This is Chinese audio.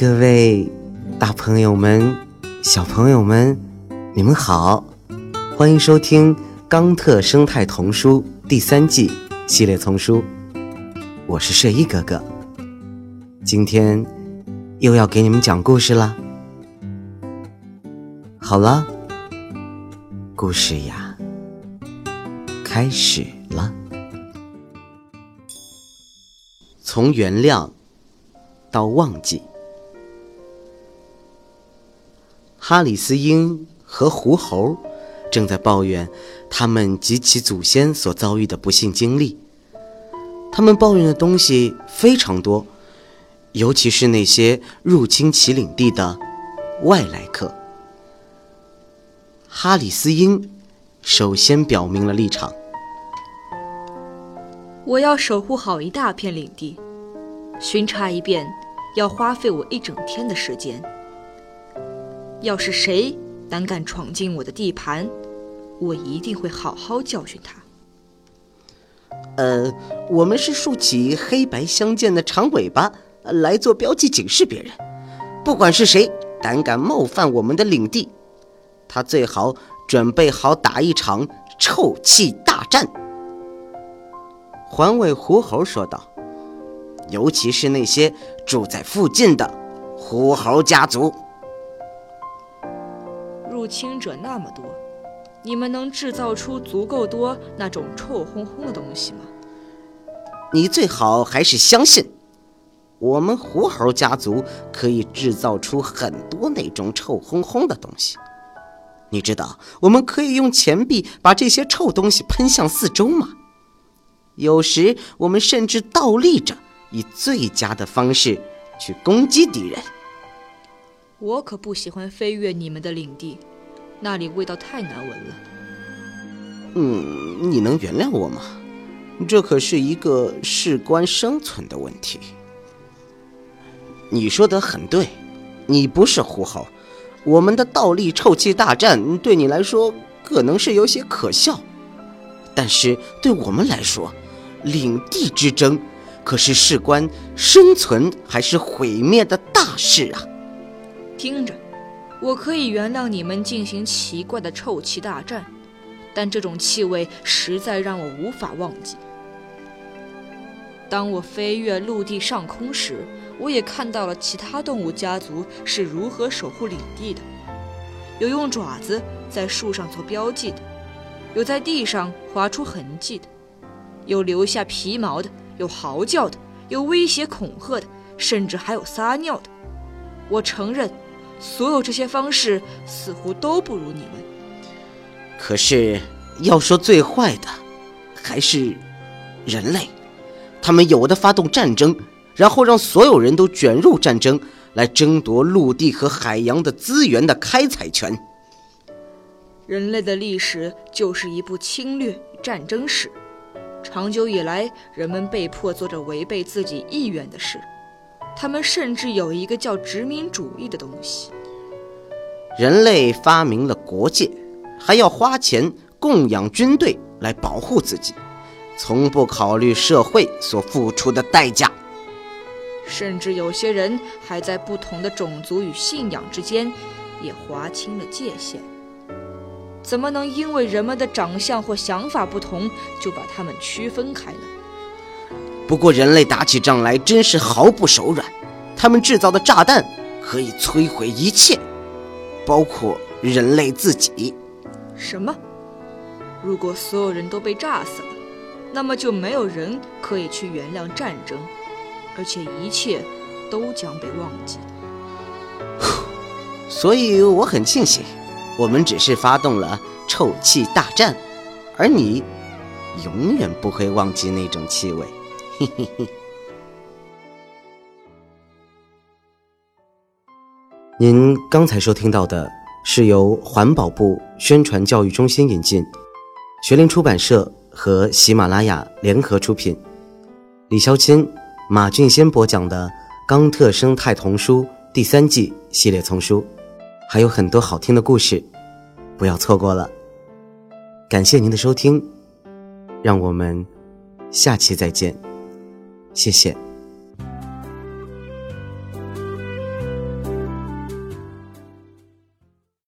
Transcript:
各位大朋友们、小朋友们，你们好，欢迎收听《冈特生态童书》第三季系列丛书。我是睡衣哥哥，今天又要给你们讲故事啦。好了，故事呀，开始了。从原谅到忘记。哈里斯鹰和狐猴正在抱怨他们及其祖先所遭遇的不幸经历。他们抱怨的东西非常多，尤其是那些入侵其领地的外来客。哈里斯鹰首先表明了立场：“我要守护好一大片领地，巡查一遍要花费我一整天的时间。”要是谁胆敢闯进我的地盘，我一定会好好教训他。呃，我们是竖起黑白相间的长尾巴来做标记，警示别人。不管是谁胆敢冒犯我们的领地，他最好准备好打一场臭气大战。环尾狐猴说道：“尤其是那些住在附近的狐猴家族。”入侵者那么多，你们能制造出足够多那种臭烘烘的东西吗？你最好还是相信，我们狐猴家族可以制造出很多那种臭烘烘的东西。你知道，我们可以用钱币把这些臭东西喷向四周吗？有时，我们甚至倒立着，以最佳的方式去攻击敌人。我可不喜欢飞越你们的领地。那里味道太难闻了。嗯，你能原谅我吗？这可是一个事关生存的问题。你说的很对，你不是狐猴，我们的倒立臭气大战对你来说可能是有些可笑，但是对我们来说，领地之争可是事关生存还是毁灭的大事啊！听着。我可以原谅你们进行奇怪的臭气大战，但这种气味实在让我无法忘记。当我飞越陆地上空时，我也看到了其他动物家族是如何守护领地的：有用爪子在树上做标记的，有在地上划出痕迹的，有留下皮毛的，有嚎叫的，有威胁恐吓的，甚至还有撒尿的。我承认。所有这些方式似乎都不如你们。可是，要说最坏的，还是人类。他们有的发动战争，然后让所有人都卷入战争，来争夺陆地和海洋的资源的开采权。人类的历史就是一部侵略与战争史。长久以来，人们被迫做着违背自己意愿的事。他们甚至有一个叫殖民主义的东西。人类发明了国界，还要花钱供养军队来保护自己，从不考虑社会所付出的代价。甚至有些人还在不同的种族与信仰之间也划清了界限。怎么能因为人们的长相或想法不同就把他们区分开呢？不过，人类打起仗来真是毫不手软。他们制造的炸弹可以摧毁一切，包括人类自己。什么？如果所有人都被炸死了，那么就没有人可以去原谅战争，而且一切都将被忘记。所以我很庆幸，我们只是发动了臭气大战，而你永远不会忘记那种气味。嘿嘿嘿。您刚才收听到的是由环保部宣传教育中心引进，学林出版社和喜马拉雅联合出品，李潇钦、马俊先播讲的《冈特生态童书》第三季系列丛书，还有很多好听的故事，不要错过了。感谢您的收听，让我们下期再见。谢谢。